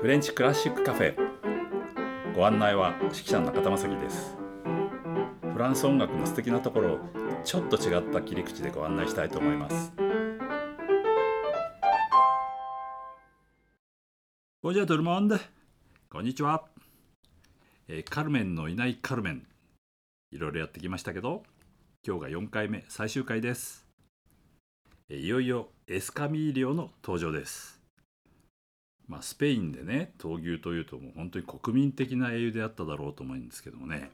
フレンチクラシックカフェ。ご案内は指揮者の中田正樹です。フランス音楽の素敵なところをちょっと違った切り口でご案内したいと思います。こんにちはトルモンデこんにちは、えーカルメンのいないカルメン。いろいろやってきましたけど今日が4回目最終回です。えーいよいよエスカミーリオの登場です。まあ、スペインでね闘牛というともう本当に国民的な英雄であっただろうと思うんですけどもね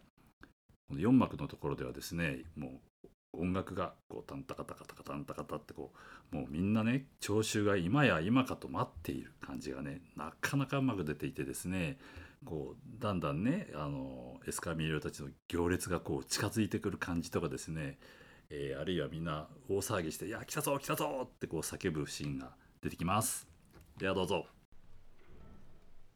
この4幕のところではですねもう音楽がこうタンタカタカタカタンタカタってこうもうみんなね聴衆が今や今かと待っている感じがねなかなかうまく出ていてですねこうだんだんねあのエスカミーリョたちの行列がこう近づいてくる感じとかですね、えーあるいはみんな大騒ぎして「いや来たぞ来たぞ!」ってこう叫ぶシーンが出てきます。ではどうぞ。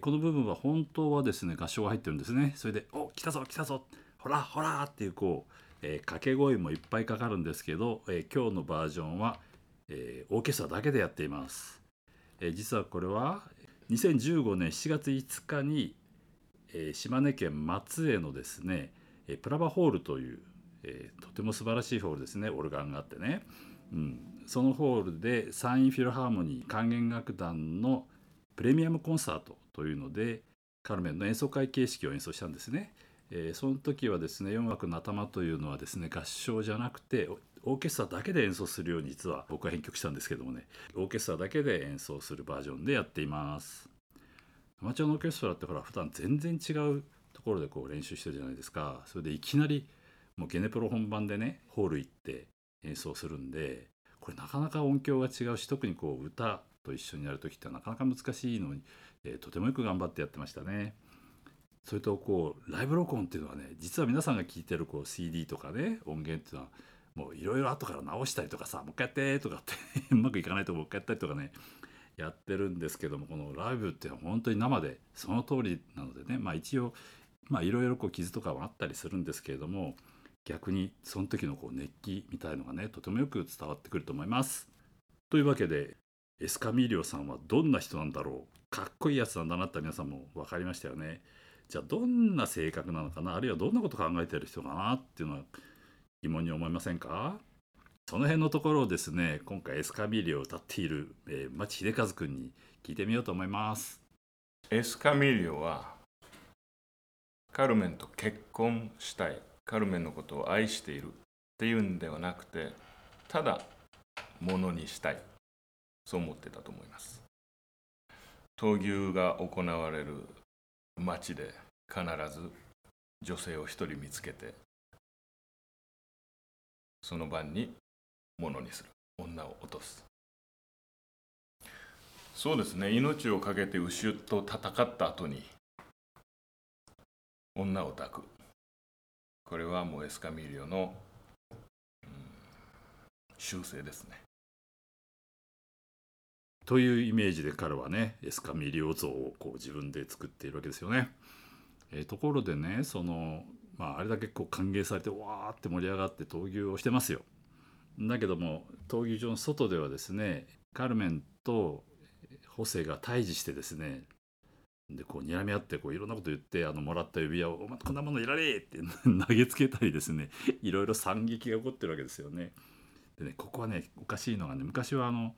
この部分は本当はですね合唱が入ってるんですね。それで「お来たぞ来たぞ。ほらほら!」っていうこう、えー掛け声もいっぱいかかるんですけど、えー今日のバージョンは、えーオーケストラだけでやっています、えー実はこれは2015年7月5日に、えー島根県松江のですね、えープラバホールという、えーとても素晴らしいホールですね。オルガンがあってね、うん、そのホールで山陰フィルハーモニー管弦楽団のプレミアムコンサートというのでカルメンの演奏会形式を演奏したんですね。えーその時はですね4枠の頭というのはですね合唱じゃなくてオーケストラだけで演奏するように実は僕は編曲したんですけどもね。オーケストラだけで演奏するバージョンでやっています。アマチュアのオーケストラってほら普段全然違うところでこう練習してるじゃないですか。それでいきなりもうゲネプロ本番でねホール行って演奏するんでこれなかなか音響が違うし特にこう歌と一緒にやる時ってなかなか難しいのに、えー、とてもよく頑張ってやってましたね。それとこうライブ録音っていうのはね実は皆さんが聴いてるこう CD とかね音源っていうのはもういろいろ後から直したりとかさもう一回やってとかって うまくいかないともう一回やったりとかねやってるんですけどもこのライブっていうのは本当に生でその通りなのでねまあ一応まあいろいろこう傷とかはあったりするんですけれども逆にその時のこう熱気みたいのがねとてもよく伝わってくると思います。というわけでエスカミーリオさんはどんな人なんだろう？かっこいいやつなんだなって皆さんも分かりましたよね。じゃあどんな性格なのかな？あるいはどんなこと考えてる人かなっていうのは疑問に思いませんか？その辺のところをですね今回エスカミーリオを歌っている、えー、町秀和君に聞いてみようと思います。エスカミーリオはカルメンと結婚したい。カルメンのことを愛しているっていうんではなくてただものにしたい。そう思ってたと思います。闘牛が行われる町で必ず女性を一人見つけてその晩にものにする。女を落とす。そうですね。命を懸けて牛と戦った後に女を抱く。これはもうエスカミリオの、うん、習性ですね。というイメージで彼はねエスカミリオ像をこう自分で作っているわけですよね。えー、ところでねその、まあ、あれだけこう歓迎されてわーって盛り上がって闘牛をしてますよ。だけども闘牛場の外ではですねカルメンとホセが対峙してですねでこう睨み合ってこういろんなこと言ってあのもらった指輪を「お前こんなものいられ!」って 投げつけたりですねいろいろ惨劇が起こってるわけですよね。でねここはねおかしいのがね昔はあの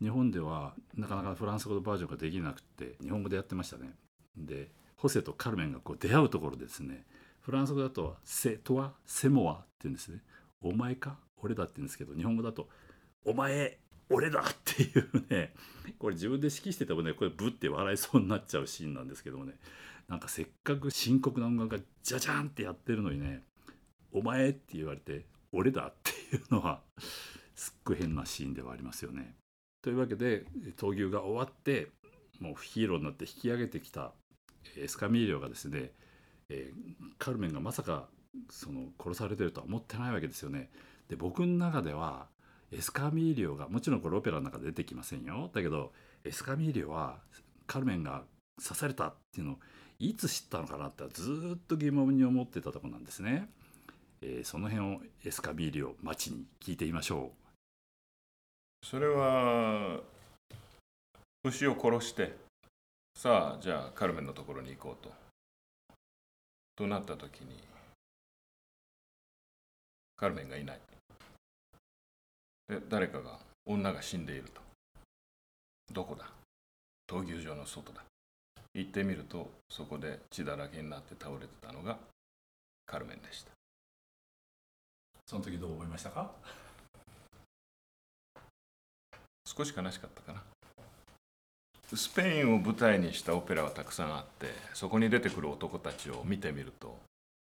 日本ではなかなかフランス語のバージョンができなくて日本語でやってましたね。でホセとカルメンがこう出会うところですねフランス語だと「セとはセモア」って言うんですね「お前か俺だ」って言うんですけど日本語だと「お前俺だ!」っていうねこれ自分で指揮しててもねこれブッて笑いそうになっちゃうシーンなんですけどもねなんかせっかく深刻な音楽がジャジャンってやってるのにね「お前」って言われて「俺だ」っていうのはすっごい変なシーンではありますよね。というわけで闘牛が終わってもうヒーローになって引き上げてきたエスカミーリョがですね、えー、カルメンがまさかその殺されてるとは思ってないわけですよね。で僕の中ではエスカミーリョがもちろんこれオペラの中で出てきませんよだけどエスカミーリョはカルメンが刺されたっていうのをいつ知ったのかなってずっと疑問に思ってたとこなんですね。えー、その辺をエスカミーリョ町に聞いてみましょう。それは牛を殺してさあじゃあカルメンのところに行こうと。となった時にカルメンがいない。で誰かが女が死んでいると。どこだ？闘牛場の外だ。行ってみるとそこで血だらけになって倒れてたのがカルメンでした。その時どう思いましたか？少し悲しかったかな。スペインを舞台にしたオペラはたくさんあってそこに出てくる男たちを見てみると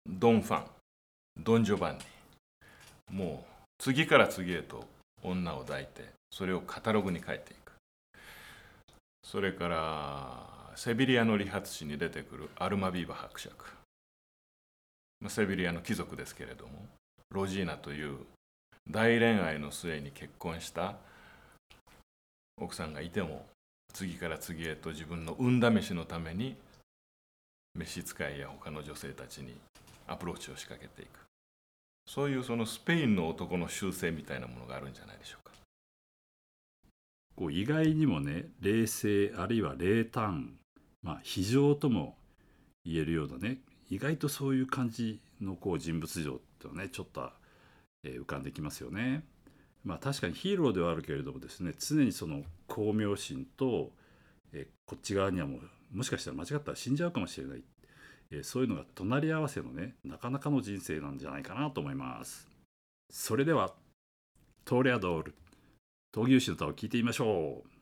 ドン・ファンドン・ジョバンニ。もう次から次へと女を抱いてそれをカタログに書いていく。それからセビリアの理髪師に出てくるアルマビーバ伯爵。セビリアの貴族ですけれどもロジーナという大恋愛の末に結婚した奥さんがいても次から次へと自分の運試しのために召使いや他の女性たちにアプローチを仕掛けていくそういうそのスペインの男の習性みたいなものがあるんじゃないでしょうかこう意外にもね冷静あるいは冷淡まあ非常とも言えるようなね意外とそういう感じのこう人物像っていうのはねちょっと、え、浮かんできますよね。まあ確かにヒーローではあるけれどもですね常にその巧妙心と、えこっち側にはもうもしかしたら間違ったら死んじゃうかもしれない、えそういうのが隣り合わせのねなかなかの人生なんじゃないかなと思います。それではトーレアドール闘牛士の歌を聴いてみましょう。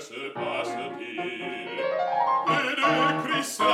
se passe ti. Vede Christa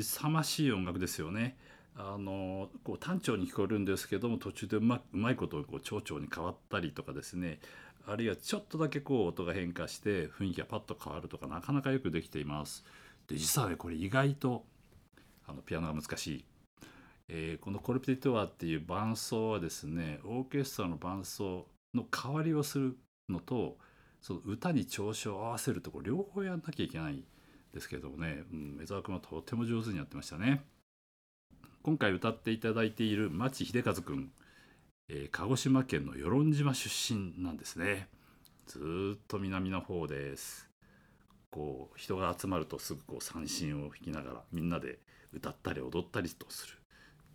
勇ましい音楽ですよね。あのこう単調に聞こえるんですけども途中でうまうまいことをこう長調に変わったりとかですねあるいはちょっとだけこう音が変化して雰囲気がパッと変わるとかなかなかよくできています。で実はねこれ意外とあのピアノが難しい。えー、このコルピティトワっていう伴奏はですねオーケストラの伴奏の代わりをするのとその歌に調子を合わせるとこ両方やんなきゃいけないですけどもね、うん、江沢君はとっても上手にやってましたね。今回歌っていただいている町秀和君、えー、鹿児島県の与論島出身なんですね。ずっと南の方です。こう人が集まるとすぐこう三振を弾きながらみんなで歌ったり踊ったりとする。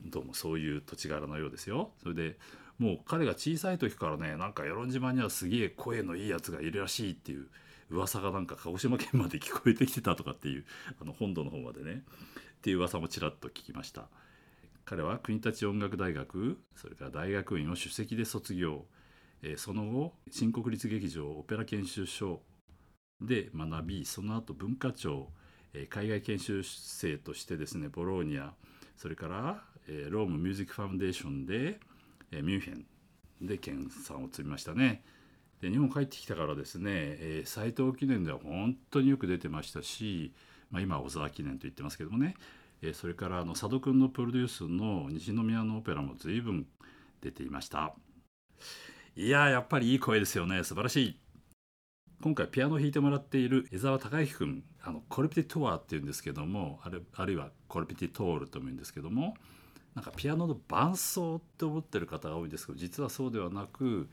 どうもそういう土地柄のようですよ。それでもう彼が小さい時からねなんか与論島にはすげえ声のいいやつがいるらしいっていう噂がなんか鹿児島県まで聞こえてきてたとかっていう あの本土の方までね。っていう噂もちらっと聞きました。彼は国立音楽大学それから大学院を首席で卒業、え、その後新国立劇場オペラ研修所で学びその後文化庁、え、海外研修生としてですねボローニャそれから、え、ロームミュージックファウンデーションで、え、ミュンヘンで研鑽を積みましたね。で日本帰ってきたからですね、えー、斎藤記念では本当によく出てましたし、まあ、今小沢記念と言ってますけどもね、えー、それからあの佐渡君のプロデュースの西宮のオペラも随分出ていました。いややっぱりいい声ですよね。素晴らしい。今回ピアノを弾いてもらっている江沢隆之君あのコルピティトワっていうんですけどもあるあるいはコルピティトールとも言うんですけどもなんかピアノの伴奏って思ってる方が多いんですけど実はそうではなく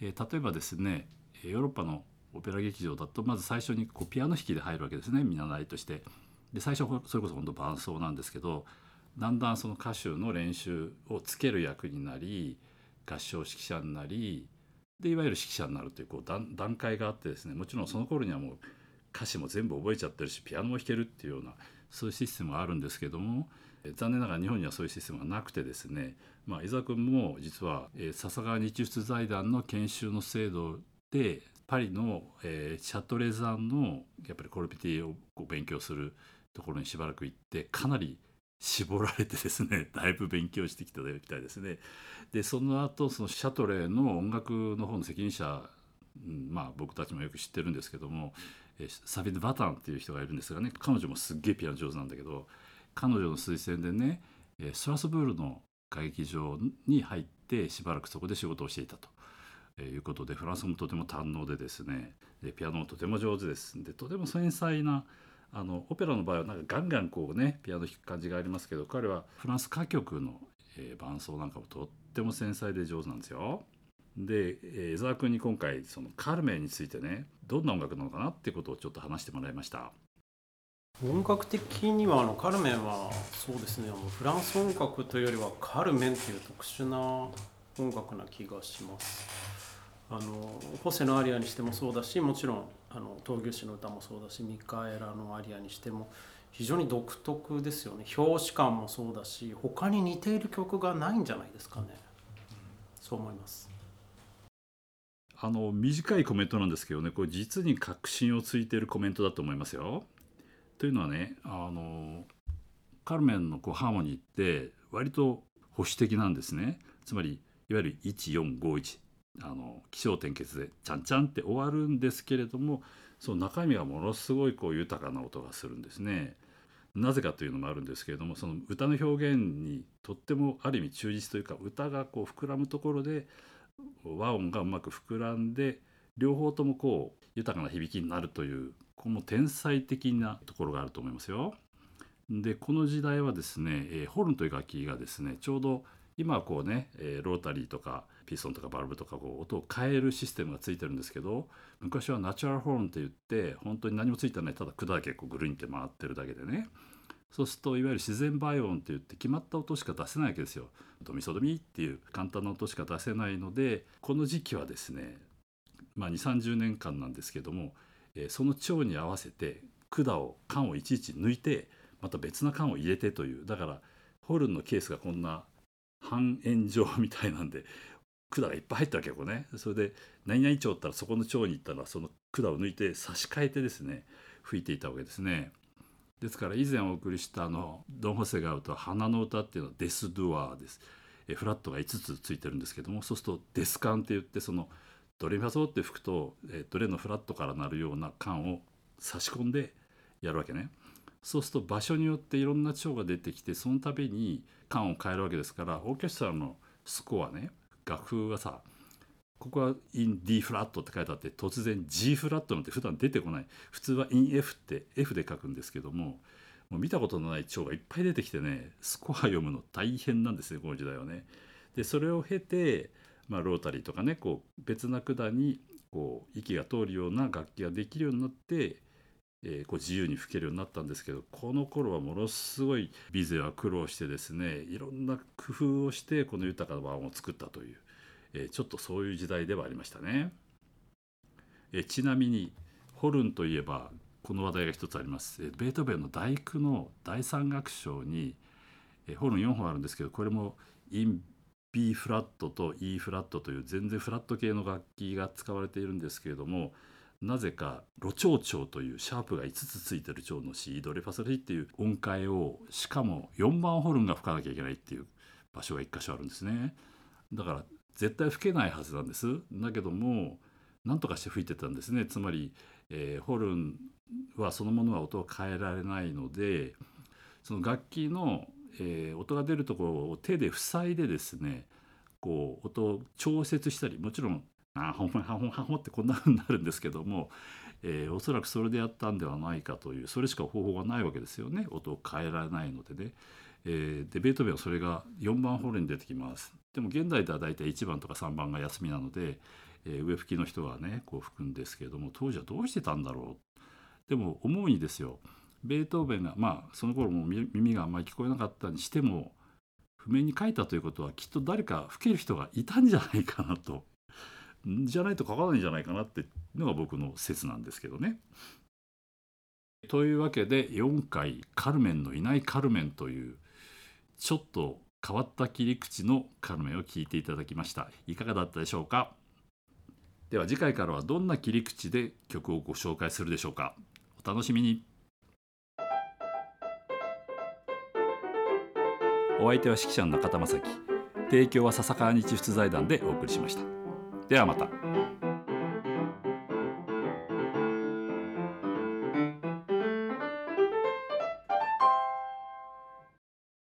えー、例えばですねヨーロッパのオペラ劇場だとまず最初にこうピアノ弾きで入るわけですね見習いとして。で最初それこそ本当伴奏なんですけどだんだんその歌手の練習をつける役になり合唱指揮者になりでいわゆる指揮者になるというこう段階があってですねもちろんその頃にはもう歌詞も全部覚えちゃってるしピアノも弾けるっていうようなそういうシステムがあるんですけども残念ながら日本にはそういうシステムがなくてですね、まあ、伊沢君も実は、えー、笹川日出財団の研修の制度でパリの、えー、シャトレザンのやっぱりコルピティを勉強するところにしばらく行ってかなり絞られてですね だいぶ勉強してきたみたいですね。でその後そのシャトレの音楽の方の責任者、うん、まあ僕たちもよく知ってるんですけどもえサビド・バタンっていう人がいるんですがね彼女もすっげえピアノ上手なんだけど彼女の推薦でねストラスブールの歌劇場に入ってしばらくそこで仕事をしていたと。いうことでフランスもとても堪能でですねでピアノもとても上手ですでとても繊細なあのオペラの場合はなんかガンガンこうねピアノ弾く感じがありますけど彼はフランス歌曲の、えー、伴奏なんかもとっても繊細で上手なんですよ。で、えー、江沢君に今回そのカルメンについてねどんな音楽なのかなってことをちょっと話してもらいました。音楽的にはあのカルメンはそうですねあのフランス音楽というよりはカルメンっていう特殊な音楽な気がします。あのホセのアリアにしてもそうだしもちろんあの闘牛士の歌もそうだしミカエラのアリアにしても非常に独特ですよね表紙感もそうだし他に似ている曲がないんじゃないですかね、そう思いますあの短いコメントなんですけどねこれ実に確信をついているコメントだと思いますよ。というのはねあのカルメンのこうハーモニーって割と保守的なんですね。つまりいわゆる1451あの起承転結でちゃんちゃんって終わるんですけれどもその中身がものすごいこう豊かな音がするんですね。なぜかというのもあるんですけれどもその歌の表現にとってもある意味忠実というか歌がこう膨らむところで和音がうまく膨らんで両方ともこう豊かな響きになるというこの天才的なところがあると思いますよ。でこの時代はですね、えー、ホルンという楽器がですねちょうど今はこうね、えー、ロータリーとかピストンとかバルブとかこう音を変えるシステムがついてるんですけど昔はナチュラルホーンって言って本当に何もついてないただ管だけこうぐるんって回ってるだけでねそうするといわゆる自然倍音って言って決まった音しか出せないわけですよ。ドミソドミっていう簡単な音しか出せないのでこの時期はですね、まあ、2 3 0年間なんですけども、えー、その調に合わせて管を管をいちいち抜いてまた別な管を入れてというだからホルンのケースがこんな半円状みたいなんで管がいっぱい入ったわけよね。それで何々町ったらそこの町に行ったらその管を抜いて差し替えてですね吹いていたわけですね。ですから以前お送りしたあのドン・ホセが歌う「花の歌」っていうのはデス・ドゥアーです。えフラットが5つついてるんですけどもそうするとデスカンって言ってそのドレミファソって吹くと、えドレのフラットからなるような管を差し込んでやるわけねそうすると場所によっていろんな蝶が出てきてその度に管を変えるわけですからオーケストラのスコアね楽譜がさここは in D フラットって書いてあって突然 G フラットなんて普段出てこない普通は in F って F で書くんですけどももう見たことのない蝶がいっぱい出てきてねスコア読むの大変なんですねこの時代はね。でそれを経て、まあ、ロータリーとかねこう別な管にこう息が通るような楽器ができるようになってえー、こう自由に吹けるようになったんですけどこの頃はものすごいビゼは苦労してですねいろんな工夫をしてこの豊かな和音を作ったという、えー、ちょっとそういう時代ではありましたね。えー、ちなみにホルンといえばこの話題が一つあります。えベートーベンの第九の第三楽章に、えホルン4本あるんですけどこれもイン B フラットと E フラットという全然フラット系の楽器が使われているんですけれどもなぜかロチョウチョウというシャープが5つついてる蝶のシードレファソレっていう音階をしかも4番ホルンが吹かなきゃいけないっていう場所が1箇所あるんですね。だから絶対吹けないはずなんです。だけども何とかして吹いてたんですね。つまり、えー、ホルンはそのものは音を変えられないのでその楽器の、えー、音が出るところを手で塞いでですねこう音を調節したりもちろんあほんまはほんはほってこんなふうになるんですけども、えー、おそらくそれでやったんではないかというそれしか方法がないわけですよね音を変えられないのでね。えー、でベートーベンはそれが4番ホールに出てきます。でも現代では大体1番とか3番が休みなので、えー上吹きの人がねこう吹くんですけれども当時はどうしてたんだろうでも思うにですよベートーベンがまあその頃も耳があんまり聞こえなかったにしても譜面に書いたということはきっと誰か吹ける人がいたんじゃないかなと。じゃないと書かないんじゃないかなっていうのが僕の説なんですけどね。というわけで4回「カルメンのいないカルメン」というちょっと変わった切り口のカルメンを聞いていただきました。いかがだったでしょうか？では次回からはどんな切り口で曲をご紹介するでしょうか？お楽しみに。お相手は指揮者の中田正樹。提供は笹川日出財団でお送りしました。ではまた。